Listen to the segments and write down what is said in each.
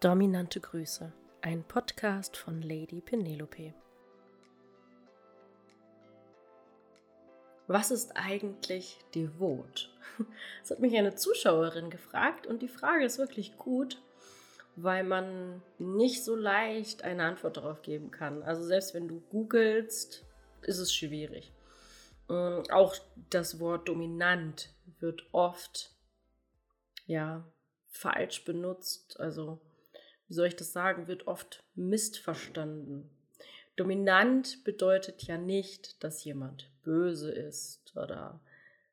Dominante Grüße, ein Podcast von Lady Penelope. Was ist eigentlich devot? Das hat mich eine Zuschauerin gefragt und die Frage ist wirklich gut, weil man nicht so leicht eine Antwort darauf geben kann. Also selbst wenn du googelst, ist es schwierig. Ähm, auch das Wort dominant wird oft ja falsch benutzt. Also wie soll ich das sagen, wird oft missverstanden. Dominant bedeutet ja nicht, dass jemand böse ist oder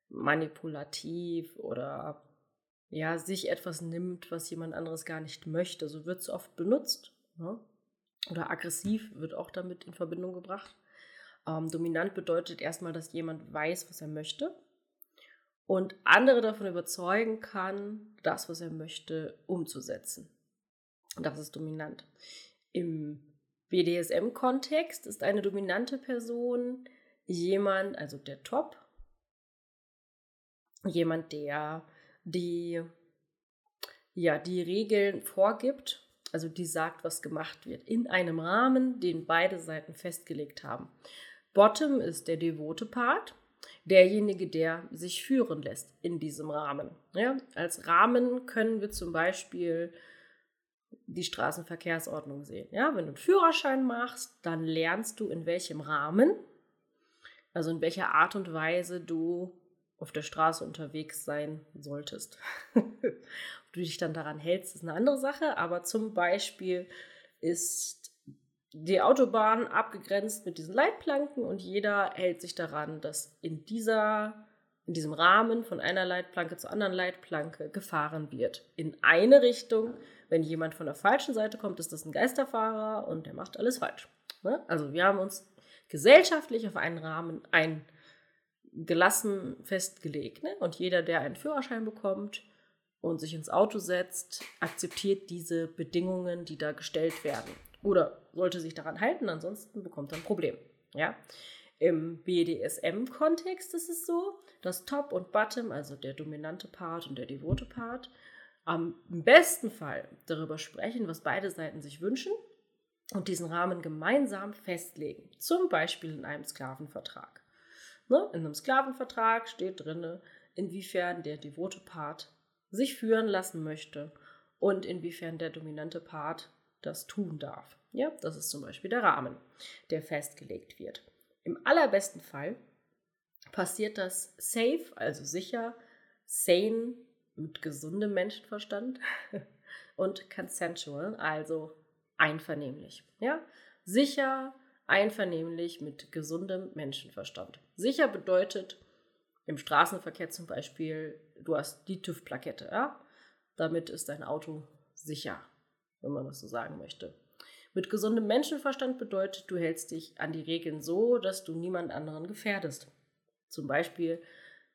manipulativ oder ja, sich etwas nimmt, was jemand anderes gar nicht möchte. So wird es oft benutzt. Ne? Oder aggressiv wird auch damit in Verbindung gebracht. Ähm, dominant bedeutet erstmal, dass jemand weiß, was er möchte und andere davon überzeugen kann, das, was er möchte, umzusetzen. Das ist dominant. Im BDSM-Kontext ist eine dominante Person jemand, also der Top, jemand, der die, ja, die Regeln vorgibt, also die sagt, was gemacht wird, in einem Rahmen, den beide Seiten festgelegt haben. Bottom ist der devote Part, derjenige, der sich führen lässt in diesem Rahmen. Ja, als Rahmen können wir zum Beispiel die Straßenverkehrsordnung sehen. Ja, wenn du einen Führerschein machst, dann lernst du in welchem Rahmen, also in welcher Art und Weise du auf der Straße unterwegs sein solltest. Ob du dich dann daran hältst, ist eine andere Sache, aber zum Beispiel ist die Autobahn abgegrenzt mit diesen Leitplanken und jeder hält sich daran, dass in dieser in diesem Rahmen von einer Leitplanke zur anderen Leitplanke gefahren wird. In eine Richtung. Wenn jemand von der falschen Seite kommt, ist das ein Geisterfahrer und der macht alles falsch. Ne? Also wir haben uns gesellschaftlich auf einen Rahmen eingelassen festgelegt. Ne? Und jeder, der einen Führerschein bekommt und sich ins Auto setzt, akzeptiert diese Bedingungen, die da gestellt werden. Oder sollte sich daran halten, ansonsten bekommt er ein Problem. Ja? Im BDSM-Kontext ist es so, dass Top und Bottom, also der dominante Part und der devote Part, am besten Fall darüber sprechen, was beide Seiten sich wünschen und diesen Rahmen gemeinsam festlegen. Zum Beispiel in einem Sklavenvertrag. Ne? In einem Sklavenvertrag steht drin, inwiefern der devote Part sich führen lassen möchte und inwiefern der dominante Part das tun darf. Ja, das ist zum Beispiel der Rahmen, der festgelegt wird. Im allerbesten Fall passiert das safe, also sicher, sane, mit gesundem Menschenverstand und consensual, also einvernehmlich. Ja? Sicher, einvernehmlich mit gesundem Menschenverstand. Sicher bedeutet im Straßenverkehr zum Beispiel, du hast die TÜV-Plakette, ja? Damit ist dein Auto sicher, wenn man das so sagen möchte. Mit gesundem Menschenverstand bedeutet, du hältst dich an die Regeln so, dass du niemand anderen gefährdest. Zum Beispiel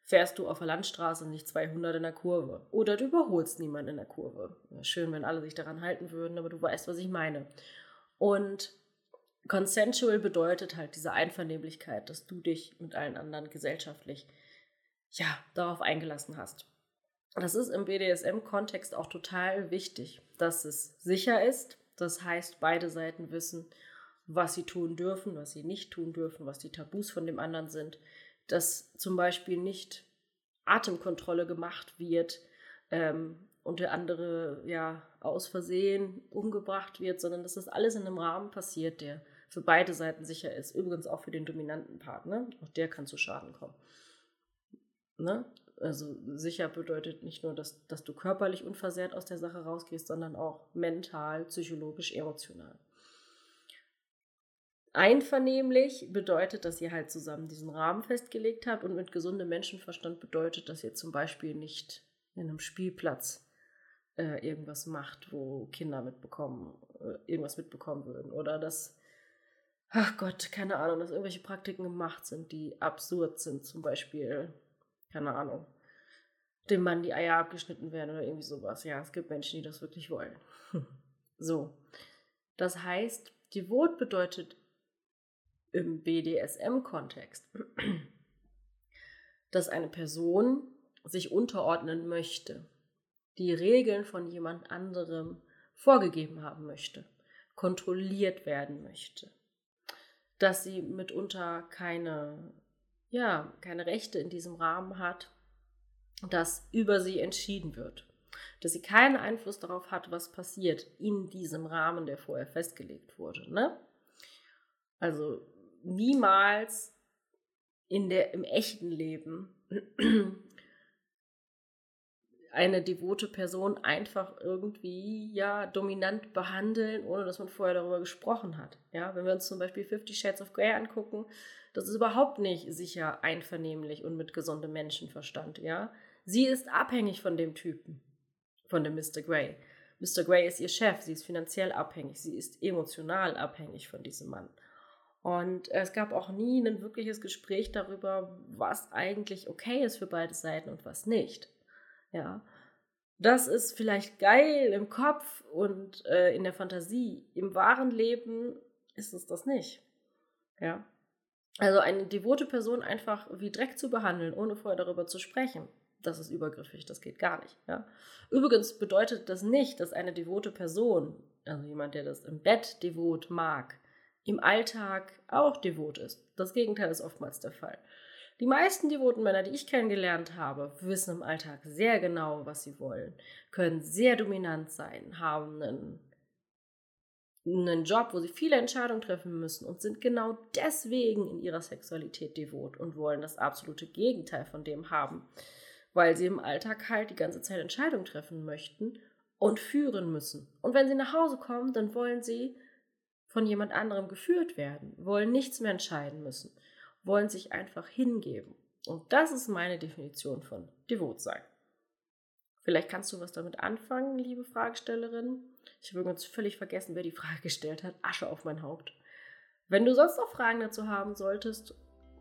fährst du auf der Landstraße nicht 200 in der Kurve oder du überholst niemanden in der Kurve. Schön, wenn alle sich daran halten würden, aber du weißt, was ich meine. Und consensual bedeutet halt diese Einvernehmlichkeit, dass du dich mit allen anderen gesellschaftlich ja, darauf eingelassen hast. Das ist im BDSM-Kontext auch total wichtig, dass es sicher ist, das heißt, beide Seiten wissen, was sie tun dürfen, was sie nicht tun dürfen, was die Tabus von dem anderen sind. Dass zum Beispiel nicht Atemkontrolle gemacht wird ähm, und der andere ja aus Versehen umgebracht wird, sondern dass das alles in einem Rahmen passiert, der für beide Seiten sicher ist. Übrigens auch für den dominanten Partner. Auch der kann zu Schaden kommen. Ne? Also sicher bedeutet nicht nur, dass, dass du körperlich unversehrt aus der Sache rausgehst, sondern auch mental, psychologisch, emotional. Einvernehmlich bedeutet, dass ihr halt zusammen diesen Rahmen festgelegt habt und mit gesundem Menschenverstand bedeutet, dass ihr zum Beispiel nicht in einem Spielplatz äh, irgendwas macht, wo Kinder mitbekommen, äh, irgendwas mitbekommen würden. Oder dass, ach Gott, keine Ahnung, dass irgendwelche Praktiken gemacht sind, die absurd sind. Zum Beispiel keine Ahnung, dem Mann die Eier abgeschnitten werden oder irgendwie sowas. Ja, es gibt Menschen, die das wirklich wollen. so. Das heißt, devot bedeutet im BDSM-Kontext, dass eine Person sich unterordnen möchte, die Regeln von jemand anderem vorgegeben haben möchte, kontrolliert werden möchte, dass sie mitunter keine, ja, keine Rechte in diesem Rahmen hat, dass über sie entschieden wird, dass sie keinen Einfluss darauf hat, was passiert in diesem Rahmen, der vorher festgelegt wurde. Ne? Also niemals in der, im echten Leben eine devote Person einfach irgendwie ja dominant behandeln, ohne dass man vorher darüber gesprochen hat. Ja, wenn wir uns zum Beispiel Fifty Shades of Grey angucken, das ist überhaupt nicht sicher einvernehmlich und mit gesundem Menschenverstand. Ja, sie ist abhängig von dem Typen, von dem Mr. Grey. Mr. Grey ist ihr Chef, sie ist finanziell abhängig, sie ist emotional abhängig von diesem Mann. Und es gab auch nie ein wirkliches Gespräch darüber, was eigentlich okay ist für beide Seiten und was nicht. Ja. Das ist vielleicht geil im Kopf und äh, in der Fantasie. Im wahren Leben ist es das nicht. Ja. Also eine devote Person einfach wie Dreck zu behandeln, ohne vorher darüber zu sprechen, das ist übergriffig, das geht gar nicht. Ja. Übrigens bedeutet das nicht, dass eine devote Person, also jemand, der das im Bett devot mag, im Alltag auch devot ist. Das Gegenteil ist oftmals der Fall. Die meisten devoten Männer, die ich kennengelernt habe, wissen im Alltag sehr genau, was sie wollen, können sehr dominant sein, haben einen, einen Job, wo sie viele Entscheidungen treffen müssen und sind genau deswegen in ihrer Sexualität devot und wollen das absolute Gegenteil von dem haben, weil sie im Alltag halt die ganze Zeit Entscheidungen treffen möchten und führen müssen. Und wenn sie nach Hause kommen, dann wollen sie von jemand anderem geführt werden, wollen nichts mehr entscheiden müssen wollen sich einfach hingeben. Und das ist meine Definition von devot sein. Vielleicht kannst du was damit anfangen, liebe Fragestellerin. Ich habe übrigens völlig vergessen, wer die Frage gestellt hat. Asche auf mein Haupt. Wenn du sonst noch Fragen dazu haben solltest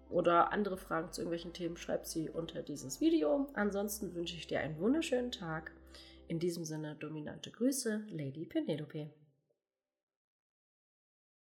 oder andere Fragen zu irgendwelchen Themen, schreib sie unter dieses Video. Ansonsten wünsche ich dir einen wunderschönen Tag. In diesem Sinne dominante Grüße, Lady Penelope.